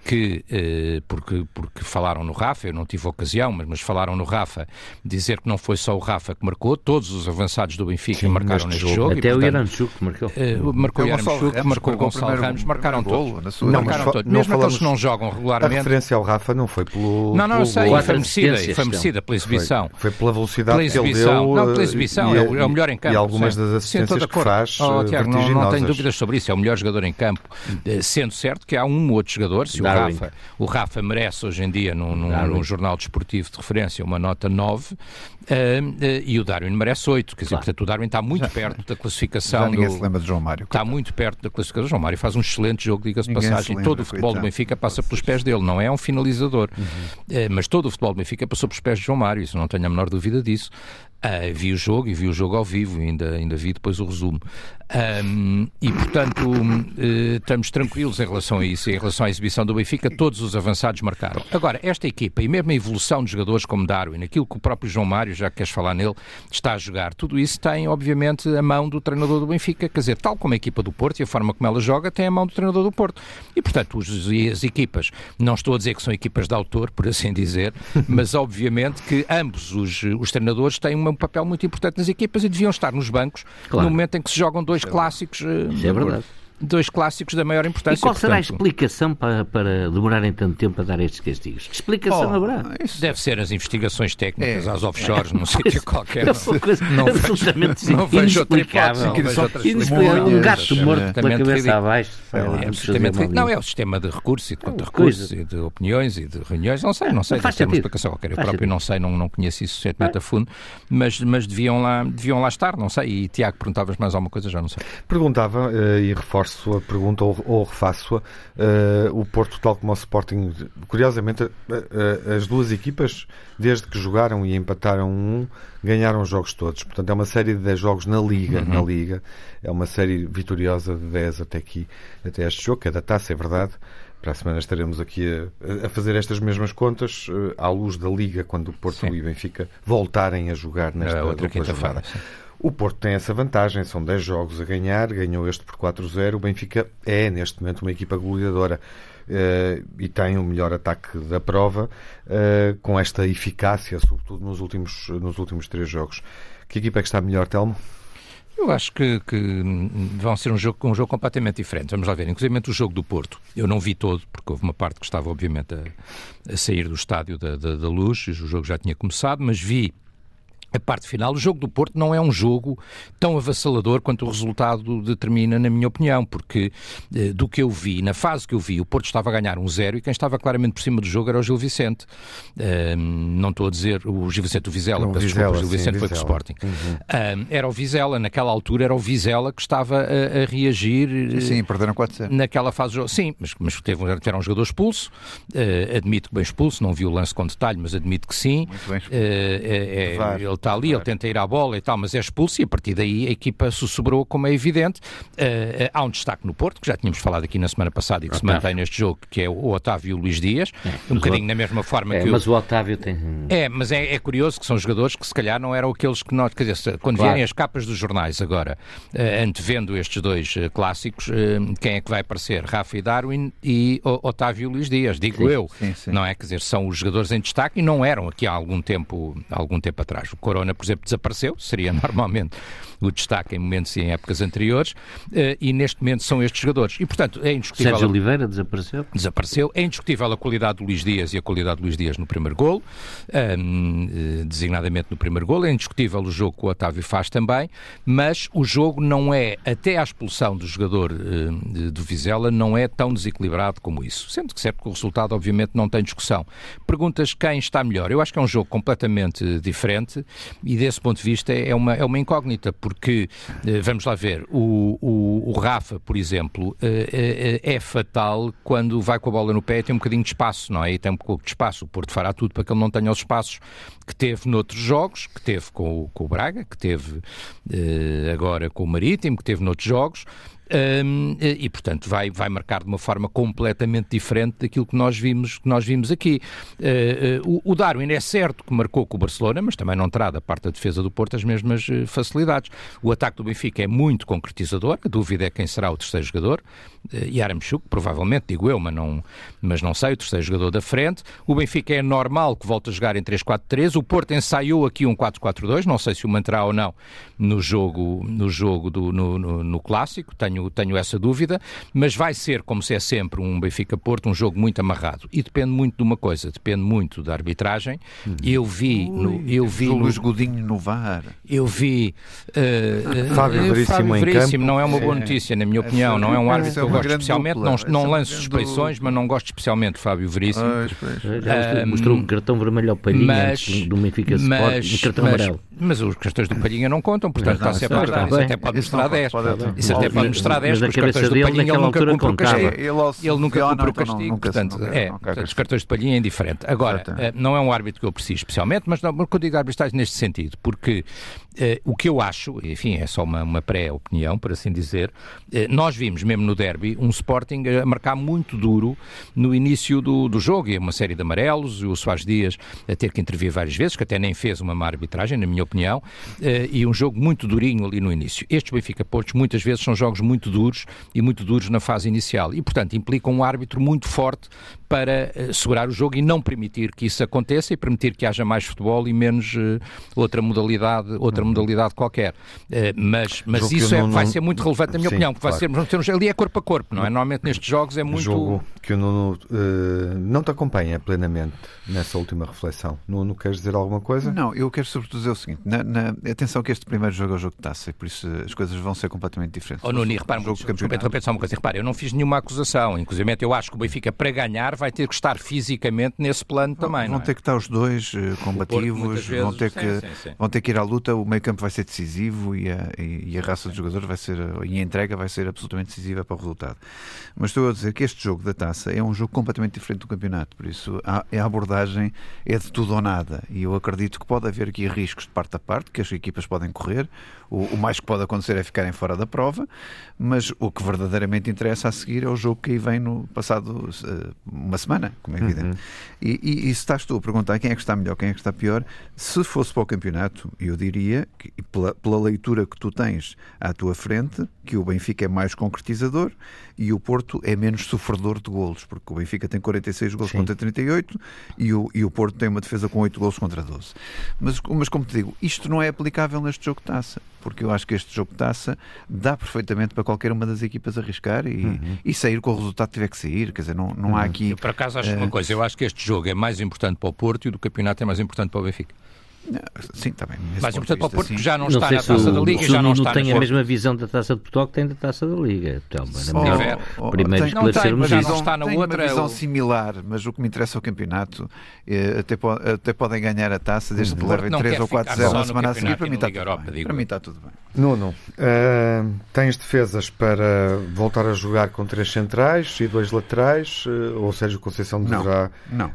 que, eh, porque, porque falaram no Rafa, eu não tive ocasião, mas, mas falaram no Rafa, dizer que não foi só o Rafa que marcou, todos os avançados do Benfica Sim, marcaram neste jogo. jogo. e, Até o portanto, Yaramchuk marcou. eh, marcou É o o Gonçalo Yaramchuk, Ramos, marcou o Gonçalo primeiro- Ramos, marcaram todos. Não, marcaram todos. não Mesmo aqueles que não jogam A regularmente. referência ao Rafa não foi pelo. Não, não, pelo sei, foi merecida, foi merecida pela exibição. Foi, foi pela velocidade Pela que ele exibição. deu. Não, pela eh, exibição, e, é o, é o melhor em campo. E algumas sim. das assistências que faz. Oh, eh, Tiago, não, não tenho dúvidas sobre isso. É o melhor jogador em campo. Eh, Sendo certo que há um ou outro jogador, se o. Rafa, o Rafa merece hoje em dia num, num- jornal desportivo de referência uma nota 9 eh, eh, e o Darwin merece 8. Quer dizer, Claro. portanto, o Darwin está muito perto da Já classificação ninguém do, se lembra de João Mário. Está muito perto da classificação. João Mário faz um excelente jogo, diga-se passagem. lembra, todo o futebol do coitado. Benfica passa pelos pés dele, não é um finalizador. Eh, mas todo o futebol do Benfica passou pelos pés de João Mário, isso não tenho a menor dúvida disso. Ah, vi o jogo e vi o jogo ao vivo, ainda, ainda vi depois o resumo. Ahm, e, portanto, eh, estamos tranquilos em relação a isso. Em relação à exibição do Benfica, todos os avançados marcaram. Agora, esta equipa e mesmo a evolução de jogadores como Darwin, aquilo que o próprio João Mário, já que queres falar nele, está a jogar, tudo isso tem, obviamente, a mão do treinador do Benfica. Quer dizer, tal como a equipa do Porto e a forma como ela joga, tem a mão do treinador do Porto. E, portanto, os, as equipas, não estou a dizer que são equipas de autor, por assim dizer, *laughs* mas obviamente que ambos os, os treinadores têm um papel muito importante nas equipas e deviam estar nos bancos Claro. no momento em que se jogam dois clássicos. eh, Isso é verdade. Dois clássicos da maior E importância. qual será a portanto, explicação para, para demorarem tanto tempo a dar estes castigos? Que explicação haverá? Oh, isso Deve ser as investigações técnicas É. às offshores, num sítio qualquer. É uma coisa Não vejo- absolutamente *laughs* não vejo outra hipótese, não vejo outras Inexplicável. Um gato morto pela absolutamente cabeça ridículo. abaixo. É É absolutamente. Não, é o sistema de recursos e de contra coisa. recursos e de opiniões e de reuniões. Não sei, não sei, Não faz uma explicação qualquer. Eu Faz próprio não sei, não, não conheço isso suficientemente a fundo, mas, mas deviam, lá, deviam lá estar, não sei. E Tiago, perguntavas mais alguma coisa, já não sei. Perguntava, eh, e reforço a pergunta ou, ou refaço-a, eh, o Porto, tal como o Sporting, curiosamente, eh, eh, as duas equipas, desde que jogaram e empataram um, ganharam os jogos todos. Portanto, é uma série de 10 jogos na Liga. Na Liga. É uma série vitoriosa de 10 até aqui, até este jogo, que é da taça, é verdade. Para a semana estaremos aqui a, a fazer estas mesmas contas à luz da Liga, quando o Porto Sim. e o Benfica voltarem a jogar nesta É outra quinta-feira. O Porto tem essa vantagem, são 10 jogos a ganhar, ganhou este por 4-0. O Benfica é, neste momento, uma equipa goleadora eh, e tem o melhor ataque da prova, eh, com esta eficácia, sobretudo nos últimos, nos últimos três jogos. Que equipa é que está melhor, Telmo? Eu acho que, que vão ser um jogo, um jogo completamente diferente. Vamos lá ver. Inclusive o jogo do Porto. Eu não vi todo, porque houve uma parte que estava, obviamente, a, a sair do estádio da, da, da luz. O jogo já tinha começado, mas vi a parte final. O jogo do Porto não é um jogo tão avassalador quanto o resultado determina, na minha opinião, porque eh, do que eu vi, na fase que eu vi, o Porto estava a ganhar um zero e quem estava claramente por cima do jogo era o Gil Vicente. Uh, não estou a dizer o Gil Vicente, o Vizela, peço desculpa, o Gil Vicente sim, foi com o Sporting. Uhum. Uh, era o Vizela, naquela altura era o Vizela que estava a, a reagir. Sim, perderam 4 Naquela fase do jogo. Sim, mas, mas teve, tiveram um jogador expulso, uh, admito que bem expulso, não vi o lance com detalhe, mas admito que sim. Muito bem expulso. É, é, ele está ali, claro. ele tenta ir à bola e tal, mas é expulso e a partir daí a equipa sussurrou, como é evidente. Uh, há um destaque no Porto, que já tínhamos falado aqui na semana passada e que Otávio. se mantém neste jogo, que é o Otávio e o Luís Dias, é, um bocadinho o... na mesma forma é, que Mas o... o Otávio tem... É, mas é, é, curioso que são jogadores que se calhar não eram aqueles que nós... Quer dizer, quando claro. vierem as capas dos jornais agora, uh, antevendo estes dois uh, clássicos, uh, quem é que vai aparecer? Rafa e Darwin e o, Otávio e Luís Dias, digo sim, eu. Sim, sim. Não é? Quer dizer, são os jogadores em destaque e não eram aqui há algum tempo, algum tempo atrás. O Corona, por exemplo, desapareceu, seria *laughs* normalmente o destaque em momentos e em épocas anteriores, uh, e neste momento são estes jogadores. E, portanto, é indiscutível... Sérgio Oliveira desapareceu? Desapareceu. É indiscutível a qualidade do Luís Dias e a qualidade do Luís Dias no primeiro golo, um, uh, designadamente no primeiro golo. É indiscutível o jogo que o Otávio faz também, mas o jogo não é, até à expulsão do jogador uh, do Vizela, não é tão desequilibrado como isso. Sendo que certo que o resultado, obviamente, não tem discussão. Perguntas quem está melhor. Eu acho que é um jogo completamente diferente e, desse ponto de vista, é uma, é uma incógnita, porque, eh, vamos lá ver, o, o, o Rafa, por exemplo, eh, eh, é fatal quando vai com a bola no pé e tem um bocadinho de espaço, não é? E tem um pouco de espaço. O Porto fará tudo para que ele não tenha os espaços que teve noutros jogos, que teve com, com o Braga, que teve agora com o Marítimo, que teve noutros jogos, um, e, portanto, vai, vai marcar de uma forma completamente diferente daquilo que nós vimos, que nós vimos aqui. Uh, uh, o, Darwin é certo que marcou com o Barcelona, mas também não terá da parte da defesa do Porto as mesmas uh, facilidades. O ataque do Benfica é muito concretizador, a dúvida é quem será o terceiro jogador. Yaramchuk, provavelmente, digo eu, mas não, mas não sei, o terceiro jogador da frente. O Benfica é normal que volte a jogar em 3-4-3. O Porto ensaiou aqui um 4-4-2, não sei se o manterá ou não no jogo, no jogo do, no, no, no clássico. Tenho tenho, tenho essa dúvida, mas vai ser, como se é sempre, um Benfica-Porto, um jogo muito amarrado. E depende muito de uma coisa, depende muito da arbitragem. Uhum. Eu vi... no, eu vi no, Godinho no VAR. Eu vi... Uh, Fábio Veríssimo, Fábio Veríssimo não é uma boa notícia, na minha opinião. Não é um árbitro que eu gosto especialmente. Não, não lanço suspeições, mas não gosto especialmente de Fábio Veríssimo. Uh, mostrou um cartão vermelho ao Palhinha mas, antes do Benfica Sport, um cartão mas, amarelo. Mas os cartões do Palhinha não contam, portanto está sempre a. Isso até pode mostrar 10. Isso até pode mostrar mostrar 10 mas a cabeça dele Palhinha, naquela altura cumpriu contava. Ele, ele nunca cumpriu o castigo, nunca, portanto, nunca, é, portanto, os cartões de Palhinha é indiferente. Agora, uh, não é um árbitro que eu aprecio especialmente, mas não, quando digo arbitragem neste sentido, porque o que eu acho, enfim, é só uma, uma pré-opinião, por assim dizer, uh, nós vimos mesmo no derby um Sporting a marcar muito duro no início do, do jogo, e uma série de amarelos, o Soares Dias a ter que intervir várias vezes, que até nem fez uma má arbitragem, na minha opinião, e um jogo muito durinho ali no início. Estes Benfica Portos muitas vezes são jogos muito duros e muito duros na fase inicial. E, portanto, implicam um árbitro muito forte para uh, segurar o jogo e não permitir que isso aconteça e permitir que haja mais futebol e menos uh, outra modalidade, outra uhum. modalidade qualquer. Uh, mas mas isso é, não, vai ser muito relevante na minha sim, opinião, porque claro. vai ser, ali é corpo a corpo, não é? Normalmente nestes jogos é muito... Jogo que o Nuno não te acompanha plenamente nessa última reflexão. Nuno, queres dizer alguma coisa? Não, eu quero sobretudo dizer o seguinte, na, na, atenção que este primeiro jogo é o jogo de taça, e por isso as coisas vão ser completamente diferentes. Oh, Nuno, repara, um desculpa, só uma coisa, repara, eu não fiz nenhuma acusação, inclusive eu acho que o Benfica para ganhar vai ter que estar fisicamente nesse plano também. Vão é? ter que estar os dois uh, combativos, vezes, vão, ter sim, que, sim, sim. vão ter que ir à luta, o meio campo vai ser decisivo e a, e, e a raça dos jogadores vai ser, e a entrega vai ser absolutamente decisiva para o resultado. Mas estou a dizer que este jogo da taça é um jogo completamente diferente do campeonato, por isso a, a abordagem é de tudo ou nada e eu acredito que pode haver aqui riscos de parte a parte, que as equipas podem correr, o, o mais que pode acontecer é ficarem fora da prova, mas o que verdadeiramente interessa a seguir é o jogo que aí vem no passado uh, uma semana, como é evidente. Uhum. E, e, e, se estás tu a perguntar quem é que está melhor, quem é que está pior, se fosse para o campeonato, eu diria, que, pela, pela leitura que tu tens à tua frente, que o Benfica é mais concretizador e o Porto é menos sofredor de golos, porque o Benfica tem 46 golos Sim. contra 38 e o, e o Porto tem uma defesa com 8 golos contra 12. Mas, mas como te digo, isto não é aplicável neste jogo de taça, porque eu acho que este jogo de taça dá perfeitamente para qualquer uma das equipas arriscar e, uhum. e sair com o resultado que tiver que sair. Quer dizer, não, não uhum. há aqui. Por acaso, acho uh... uma coisa, eu acho que este jogo é mais importante para o Porto e o do campeonato é mais importante para o Benfica. Sim, também. Mas, portanto, para o Porto sim. já não, Não está na Taça o, da Liga, se já o não Nuno está tem a mesma visão da Taça de Portugal que tem da Taça da Liga. Oh, primeiro tem- Não tem, esclarecermos mas já isso. não está na tem outra, uma visão similar, mas o que me interessa é o campeonato. Eh, Até, po- até podem ganhar a taça, desde que O Porto levem não 3 quer ou 4 ficar 0 só na no semana a seguir. campeonato Para mim está tudo Europa, bem. Para mim está tudo bem. Nuno, eh, tens defesas para voltar a jogar com três centrais e dois laterais? eh, ou Sérgio Conceição Não, deverá não.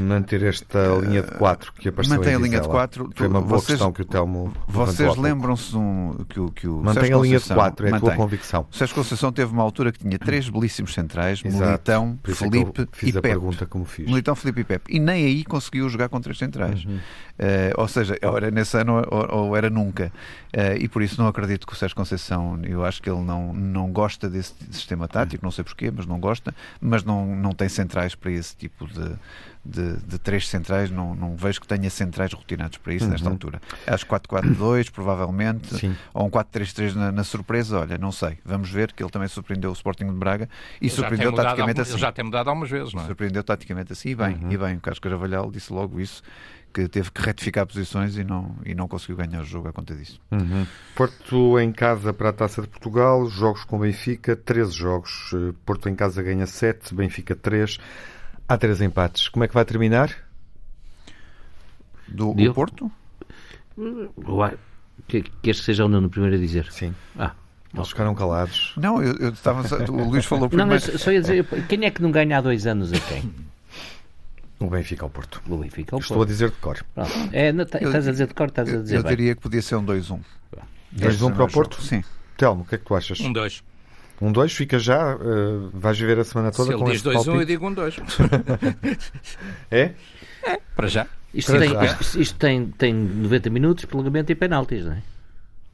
manter esta linha de quatro que apareceu Mantém em a linha de Vizela? Quatro. Foi uma boa Vocês- questão que o Telmo Vocês lembram-se um, que o, que o Mantém Sérgio a linha de Conceição- quatro, é a tua Mantém. convicção. O Sérgio Conceição teve uma altura que tinha três belíssimos centrais, Exato. Militão, é Felipe fiz e a Pepe. pergunta como fiz. Militão, Felipe e Pepe. E nem aí conseguiu jogar com três centrais. Uhum. Eh, ou seja, ou era nesse ano ou, ou era nunca. Eh, e por isso não acredito que o Sérgio Conceição, eu acho que ele não, não gosta desse sistema tático, não sei porquê, mas não gosta, mas não, não tem centrais para esse tipo de, de, de três centrais, não, não vejo que tenha centrais rotinados para isso nesta Uhum. altura. Acho 4-4-2, provavelmente, Sim. ou um 4-3-3 na, na surpresa, olha, não sei. Vamos ver que ele também surpreendeu o Sporting de Braga e Ele surpreendeu taticamente algum- assim. Já tem mudado algumas vezes, não é? Surpreendeu taticamente assim, e bem, Uhum. e bem. O Carlos Carvalhal disse logo isso, que teve que retificar posições e não, e não conseguiu ganhar o jogo à conta disso. Uhum. Porto em casa para a Taça de Portugal, jogos com Benfica, 13 jogos. Eh, Porto em casa ganha 7, Benfica 3. Há 3 empates. Como é que vai terminar? Do Deu? Porto? Uai, que, queres que seja o Nuno primeiro a dizer? Sim. Ah, Eles ficaram calados. Não, eu, eu estava. O Luís falou não, primeiro. mas só ia dizer, quem é que não ganha há dois anos a quem? O Benfica ao Porto. O Benfica ou o Estou a dizer de cor. Pronto. É, não, tá- Eu- estás a dizer de cor, estás a Eu, dizer eu bem. diria que podia ser um 2-1. 2-1 para o Porto? Sim. Telmo, o que é que tu achas? Um 2. Um 2 fica já, eh, vais viver a semana Se toda ele com diz este 2-1, eu palpite? digo um 2. *laughs* É? Para já. Isto, Para tem, já. isto, isto tem, tem 90 minutos, prolongamento e penaltis, não é?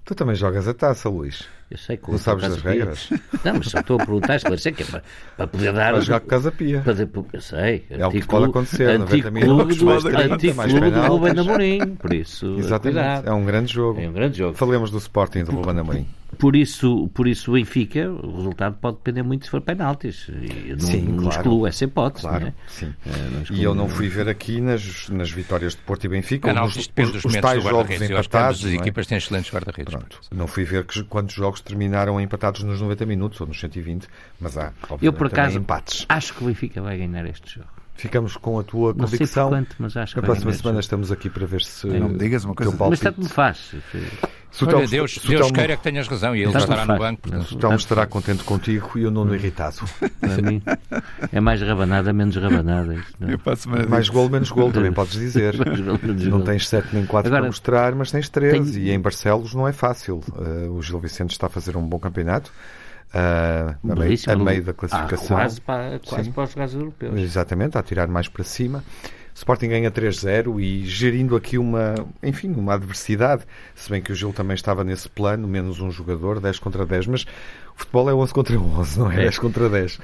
Tu também jogas a taça, Luís. Eu sei que Não o- sabes das regras? Não, mas só estou a perguntar, esclarecer que é para, para poder dar. Vais jogar com Casa Pia. para Eu sei. É o que pode acontecer, 90 Antigo clube, do, 30, antigo mais clube do. Rubén Amorim. Por isso, Exatamente. É um grande jogo. É um grande jogo. Falemos do Sporting do Ruben Amorim. Por isso, por isso o Benfica, o resultado pode depender muito se for penaltis. Eu não, Sim, não claro. excluo essa hipótese. Claro, não é? sim. É, não excluo. E eu não fui ver aqui nas, nas vitórias de Porto e Benfica Penaltis os, depende os, dos os momentos tais do jogos guarda-redes. As é? equipas têm excelentes guarda-redes. Pronto. Não fui ver que, quantos jogos terminaram empatados nos 90 minutos ou nos 120, mas há, obviamente, Eu, por acaso, empates. acho que o Benfica vai ganhar este jogo. Ficamos com a tua Não sei por convicção. quanto, mas acho que Na próxima semana jogo. estamos aqui para ver se. Não me digas uma coisa. Mas tanto me faz. Se o Olha, Deus, o Deus queira que tenhas razão e ele Tanto estará no banco. portanto, se o Telmo estará contente contigo e eu não no irritado. Para mim, é mais rabanada, menos rabanada. É? Mais digo- gol, menos gol, também podes dizer. *laughs* Não tens 7 nem 4 Agora, para mostrar, mas tens 13. tenho- E em Barcelos não é fácil. Uh, o Gil Vicente está a fazer um bom campeonato. Uh, a, meio, a meio da Ah, classificação. quase para, quase Sim. para os jogadores europeus. Exatamente, a tirar mais para cima. Sporting ganha 3-0 e gerindo aqui uma, enfim, uma adversidade, se bem que o Gil também estava nesse plano, menos um jogador, 10 contra 10, mas o futebol é 11 contra 11, não é? É. 10 contra 10.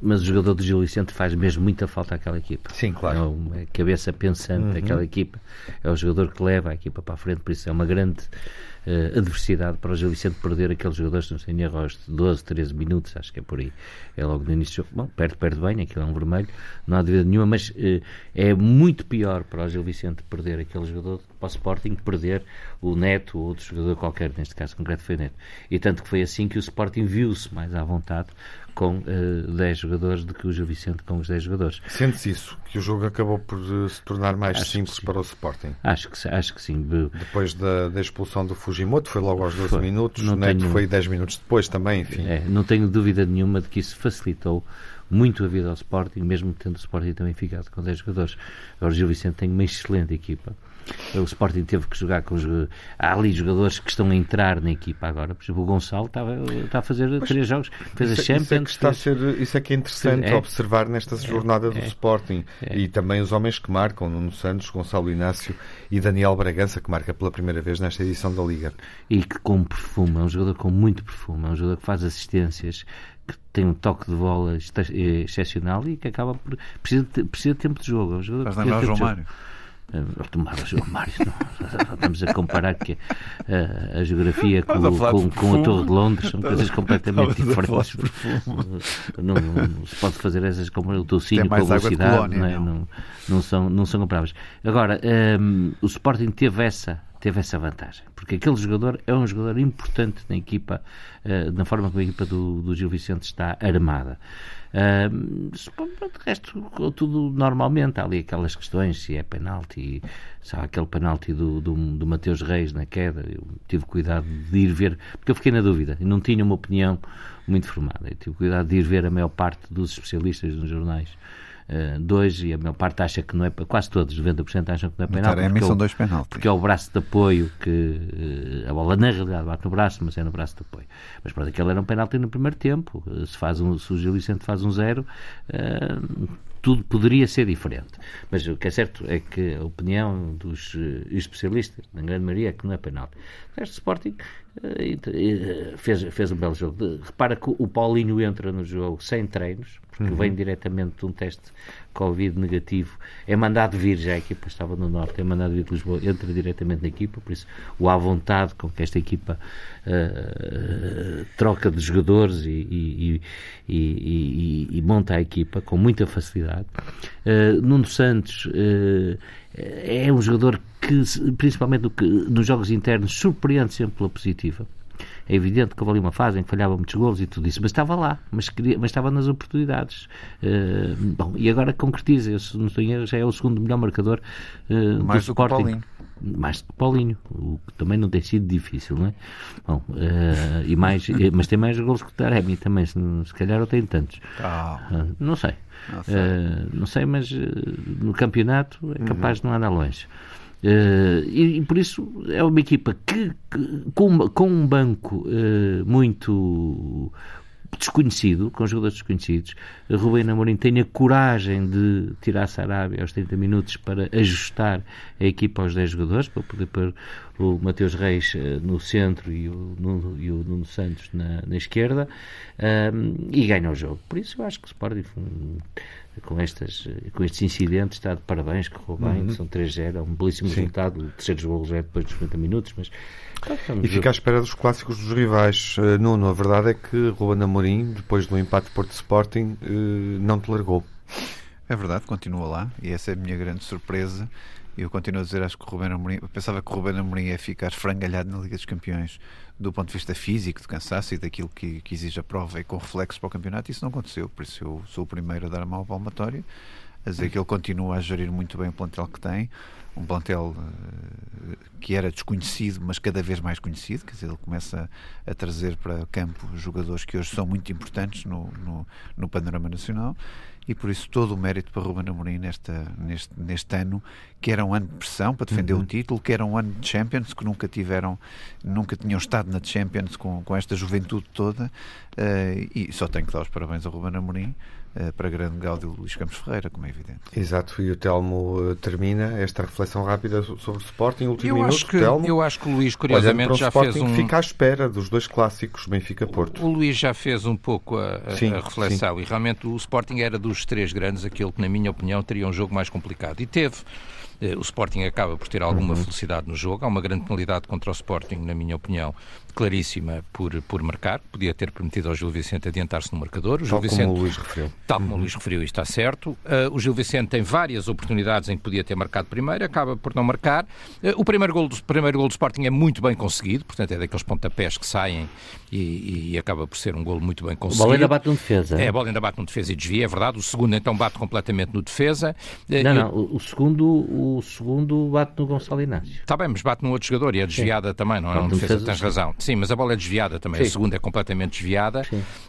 Mas o jogador do Gil Vicente faz mesmo muita falta àquela equipa. Sim, claro. É uma cabeça pensante daquela equipa. É o jogador que leva a equipa para a frente, por isso é uma grande eh, adversidade para o Gil Vicente perder aqueles jogadores, não sei, em erro aos 12, 13 minutos, acho que é por aí. É logo no início do jogo. Bom, perde, perde bem, aquilo é um vermelho, não há dúvida nenhuma, mas eh, é muito pior para o Gil Vicente perder aquele jogador para o Sporting que perder o Neto ou outro jogador qualquer, neste caso concreto foi o Neto. E tanto que foi assim que o Sporting viu-se mais à vontade com eh, 10 jogadores do que o Gil Vicente com os 10 jogadores. Sentes isso, que o jogo acabou por eh, se tornar mais Acho simples sim. para o Sporting. Acho que, acho que sim. Depois da, da expulsão do Fujimoto, foi logo aos 12 Foi. minutos, Não o Neto tenho- foi 10 minutos depois também, enfim. É, não tenho dúvida nenhuma de que isso facilitou muito a vida ao Sporting, mesmo tendo o Sporting também ficado com 10 jogadores. Agora o Gil Vicente tem uma excelente equipa. O Sporting teve que jogar com os. Há ali jogadores que estão a entrar na equipa agora. Por exemplo, o Gonçalo estava, está a fazer três jogos. Fez a Isso, é- isso é que Champions. está a fez- ser, isso é que é interessante É. observar nesta jornada do é, Sporting. é. E também os homens que marcam, Nuno Santos, Gonçalo Inácio e Daniel Bragança, que marca pela primeira vez nesta edição da Liga. e que com perfume, é um jogador com muito perfume, é um jogador que faz assistências, que tem um toque de bola eh, excepcional e que acaba por. precisa de, precisa de tempo de jogo. É um jogador Faz lembrar o João Mário. jogo. Tomar o Mário, não, *laughs* estamos a comparar que a, a geografia com, com, com, a Torre de Londres são coisas completamente diferentes. Não, não, se pode fazer essas como o tocinho com a velocidade, colónia, não, é? não. Não, são, não são comparáveis. Agora, um, o Sporting teve essa teve essa vantagem, porque aquele jogador é um jogador importante na equipa, uh, na forma como a equipa do, do Gil Vicente está armada. Uh, de resto, tudo normalmente. Há ali aquelas questões: se é penalti, se há aquele penalti do, do, do Mateus Reis na queda. Eu tive cuidado de ir ver, porque eu fiquei na dúvida não tinha uma opinião muito formada. Eu tive cuidado de ir ver a maior parte dos especialistas nos jornais uh, dois e a maior parte acha que não é, quase todos, 90% acham que não é penalti. Porque, são dois penaltis. Porque é o braço de apoio que uh, a bola na realidade bate no braço, mas é no braço de apoio. Mas pronto, aquele era um penalti no primeiro tempo. Uh, se, faz um, se o Gil Vicente faz um zero, tudo poderia ser diferente. Mas o que é certo é que a opinião dos especialistas, na grande maioria, é que não é penalti. O resto Sporting fez, fez um belo jogo. Repara que o Paulinho entra no jogo sem treinos, porque uhum. vem diretamente de um teste Covid negativo, é mandado vir, já a equipa estava no Norte, é mandado vir de Lisboa, entra diretamente na equipa, por isso o à vontade com que esta equipa uh, troca de jogadores e, e, e, e, monta a equipa com muita facilidade. Uh, Nuno Santos uh, é um jogador que, principalmente nos jogos internos, surpreende sempre pela positiva. É evidente que houve ali uma fase em que falhava muitos golos e tudo isso, mas estava lá, mas, queria, mas estava nas oportunidades. Uh, bom, e agora concretiza, se não estou em erro, já é o segundo melhor marcador uh, Mais do, do Sporting. Paulinho. Mais do que Paulinho, o que também não tem sido difícil, não é? Bom, uh, e mais, mas tem mais golos que o Taremi também, se, se calhar não tem tantos. Oh. não sei. Não sei. não sei, mas no campeonato é capaz uhum. de não andar longe. Uh, e, e, por isso é uma equipa que, que com, com, um banco uh, muito desconhecido, com jogadores desconhecidos, Rubem Amorim tem a coragem de tirar Sarabia aos 30 minutos para ajustar a equipa aos 10 jogadores, para poder pôr o Mateus Reis uh, no centro e o Nuno, e o Nuno Santos na, na esquerda, e ganha o jogo. Por isso eu acho que o Sporting com, estas, com estes incidentes está de parabéns, correu bem, uhum. são 3-0, é um belíssimo Sim. resultado, o terceiro gol já é depois dos 50 minutos, mas... e fica à espera dos clássicos dos rivais. Uh, Nuno, a verdade é que Ruben Amorim, depois do empate Porto Sporting, uh, não te largou. É verdade, continua lá, e essa é a minha grande surpresa. Eu continuo a dizer, acho que o Ruben Amorim, pensava que o Ruben Amorim ia ficar frangalhado na Liga dos Campeões do ponto de vista físico, de cansaço e daquilo que, que exige a prova e com reflexo para o campeonato, isso não aconteceu. Por isso eu sou o primeiro a dar a mão ao palmatório, a dizer que ele continua a gerir muito bem o plantel que tem, um plantel uh, que era desconhecido, mas cada vez mais conhecido, quer dizer, ele começa a trazer para campo jogadores que hoje são muito importantes no, no, no panorama nacional e por isso todo o mérito para Ruben Amorim nesta, neste, neste ano, que era um ano de pressão para defender uhum. o título, que era um ano de Champions, que nunca tiveram, nunca tinham estado na Champions com, com esta juventude toda, uh, e só tenho que dar os parabéns a Ruben Amorim, para grande gáudio Luís Campos Ferreira, como é evidente. Exato, e o Telmo uh, termina esta reflexão rápida sobre o Sporting, último eu minuto, acho que, Telmo, Eu acho que o Luís, curiosamente, já fez um... fica à espera dos dois clássicos Benfica-Porto. O, o, Luís já fez um pouco a, a, sim, a reflexão, sim. e realmente o Sporting era dos três grandes aquele que, na minha opinião, teria um jogo mais complicado. E teve. Eh, o Sporting acaba por ter alguma uhum. felicidade no jogo. Há uma grande penalidade contra o Sporting, na minha opinião, claríssima por, por marcar. Podia ter permitido ao Gil Vicente adiantar-se no marcador. O tal Gil Vicente, como o Luís referiu. Tal como uhum. o Luís referiu, está certo. Uh, o Gil Vicente tem várias oportunidades em que podia ter marcado primeiro, acaba por não marcar. Uh, o primeiro gol, do, primeiro gol do Sporting é muito bem conseguido, portanto é daqueles pontapés que saem e, e acaba por ser um gol muito bem conseguido. A bola ainda bate no defesa. É, a bola ainda bate no defesa e desvia, é verdade. O segundo então bate completamente no defesa. Uh, não, não, o, o segundo, o segundo bate no Gonçalo Inácio. Está bem, mas bate no outro jogador e é desviada Sim. também, não é? Um defesa, tens razão. Sim, mas a bola é desviada também. Sim. A segunda é completamente desviada.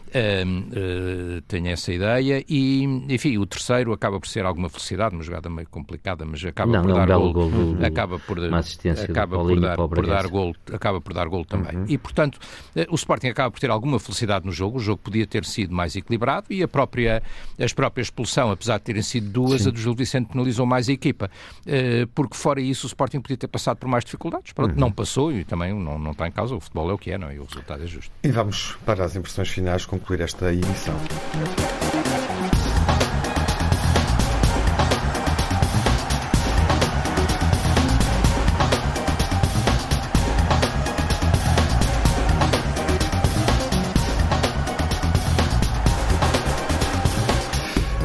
Uh, tenho essa ideia. E, enfim, o terceiro acaba por ser alguma felicidade, uma jogada meio complicada, mas acaba não, por é dar gol. gol do, acaba por, uma assistência acaba por dar, por dar gol, acaba por dar gol também. Uhum. E, portanto, uh, o Sporting acaba por ter alguma felicidade no jogo. O jogo podia ter sido mais equilibrado e a própria, as próprias expulsão, apesar de terem sido duas, Sim. a do Gil Vicente penalizou mais a equipa. Uh, porque, fora isso, o Sporting podia ter passado por mais dificuldades. Pronto, uhum. não passou e também não, não está em causa. O futebol é o que é, não é? E o resultado é justo. E vamos para as impressões finais concluir esta emissão.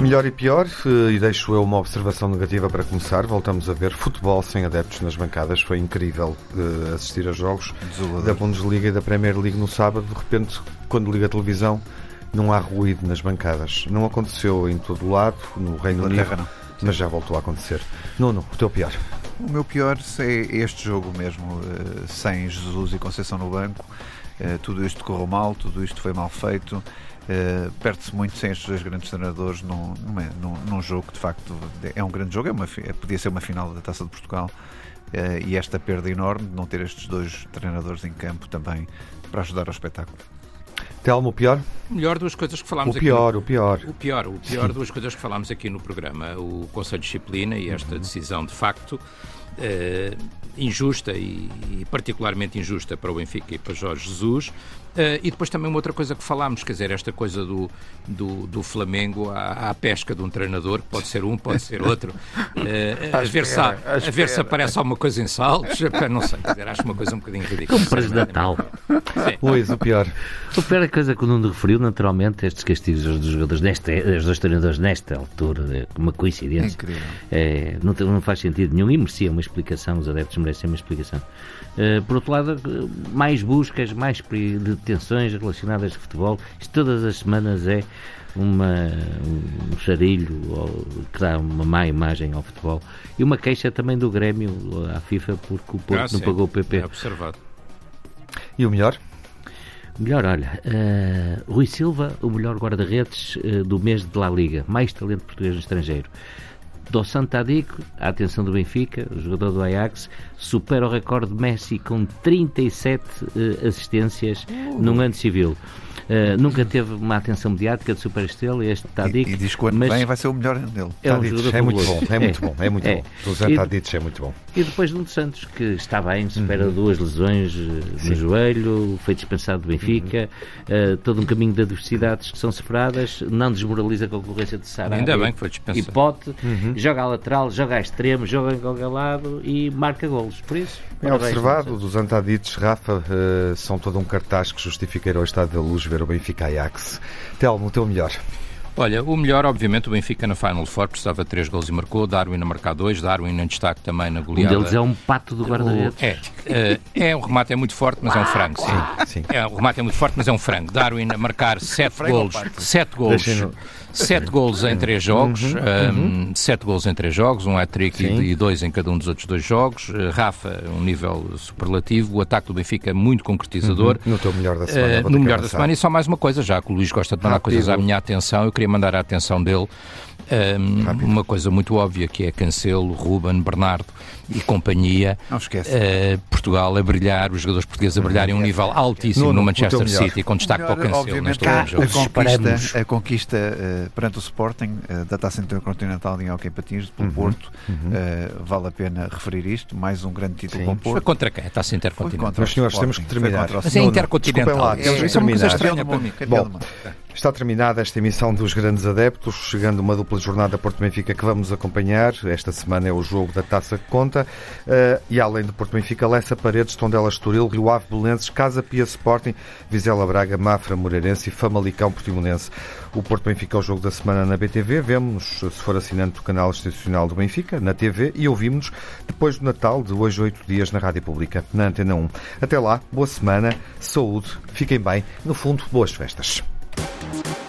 Melhor e pior, eh, e deixo eu uma observação negativa para começar. Voltamos a ver futebol sem adeptos nas bancadas. Foi incrível uh, assistir a jogos Desolador. da Bundesliga e da Premier League no sábado. De repente, quando liga a televisão, não há ruído nas bancadas. Não aconteceu em todo o lado, no Reino Unido, mas já voltou a acontecer. Nuno, o teu pior. O meu pior é este jogo mesmo, uh, sem Jesus e Conceição no banco. Uh, tudo isto correu mal, tudo isto foi mal feito. Uh, Perde-se muito sem estes dois grandes treinadores num, num, num, jogo que de facto é um grande jogo, é uma, podia ser uma final da Taça de Portugal. Uh, e esta perda enorme de não ter estes dois treinadores em campo também para ajudar ao espetáculo. Telmo, o pior? Melhor duas coisas que falámos o pior, aqui. No... O pior, o pior. O pior, duas coisas que falámos aqui no programa. O Conselho de Disciplina e esta decisão, de facto, uh, injusta e, e, particularmente injusta para o Benfica e para Jorge Jesus. Uh, e depois também uma outra coisa que falámos, quer dizer, esta coisa do, do, do Flamengo à, à, pesca de um treinador, que pode ser um, pode ser outro, *laughs* uh, a, ver se, a, a ver se aparece alguma coisa em saltos, *laughs* não sei, quer dizer, acho uma coisa um bocadinho ridícula. Um preço de Natal. Pois, o pior. O pior é a coisa que o Nuno referiu, naturalmente, estes castigos dos jogadores, nesta, dos dois treinadores nesta altura, é uma coincidência. Incrível. É, não, não faz sentido nenhum e merecia uma explicação, os adeptos merecem uma explicação. Uh, por outro lado, mais buscas, mais detenções relacionadas com futebol. Isto todas as semanas é uma, um charilho que dá uma má imagem ao futebol. E uma queixa também do Grêmio à FIFA porque o Porto ah, não sim, pagou o PP. É observado. E o melhor? Melhor, olha, uh, Rui Silva, o melhor guarda-redes uh, do mês de La Liga, mais talento português no estrangeiro. Do Santadico, a atenção do Benfica, o jogador do Ajax, supera o recorde de Messi com 37 uh, assistências uh. num ano civil. Uh, nunca teve uma atenção mediática de superestrela, este Tadic. E, e diz que o ano vem vai ser o melhor dele. É, um é muito bom, é muito bom, é muito é. bom. O Zé Tadic é muito bom. E depois Nuno Santos, que está bem, supera uhum. duas lesões uh, no joelho, foi dispensado do Benfica, uhum. uh, todo um caminho de adversidades que são superadas, não desmoraliza a concorrência de Sara. Ainda bem que foi dispensado. E Pote, uhum. joga a lateral, joga a extremo, joga em qualquer lado e marca golos. Por isso, é observado, dos Antadites, Rafa, uh, são todo um cartaz que justifica o estado da luz ver o Benfica Ajax. Telmo, o teu melhor. Olha, o melhor, obviamente, o Benfica na Final Four precisava de 3 gols e marcou, Darwin a marcar 2, Darwin em destaque também na goleada. Um deles é um pato do guarda-redes. É, é, é, um remate é muito forte, mas é um frango, sim. sim. É, o remate é muito forte, mas é um frango. Darwin a marcar 7 gols, 7 gols. Sete gols em três jogos, uhum, uhum. Um, sete gols em três jogos, um hat-trick e dois em cada um dos outros dois jogos. Uh, Rafa, um nível superlativo. O ataque do Benfica é muito concretizador. Uhum. No teu melhor da semana. Uh, no melhor da semana. E só mais uma coisa, já que o Luís gosta de mandar Rápido. coisas à minha atenção, eu queria mandar a atenção dele um, uma coisa muito óbvia que é Cancelo, Ruben, Bernardo e companhia. Não esquece. Uh, Portugal a brilhar, os jogadores portugueses a brilharem um nível altíssimo no, no Manchester City, com destaque para o Cancelo neste jogo. A conquista, a conquista uh, perante o Sporting uh, da Taça Intercontinental em Hockey Patins pelo uhum, Porto, uhum. vale a pena referir isto, mais um grande título Sim. com o Porto. Foi contra quem? A Taça Intercontinental. Mas senhores, temos que terminar. Mas é Intercontinental. Lá, é, é, é uma coisa estranha para mim. Bom, Está terminada esta emissão dos Grandes Adeptos, chegando uma dupla jornada Porto Benfica que vamos acompanhar. Esta semana é o jogo da Taça que conta. Uh, e além do Porto Benfica, Lessa Paredes, Tondela Estoril, Rio Ave Belenenses, Casa Pia Sporting, Vizela Braga, Mafra Moreirense e Famalicão Portimonense. O Porto Benfica é o jogo da semana na BTV. Vemos, se for assinante do canal institucional do Benfica, na TV, e ouvimos depois do Natal, de hoje oito dias, na Rádio Pública, na Antena 1. Até lá, boa semana, saúde, fiquem bem, no fundo, boas festas. Thank you.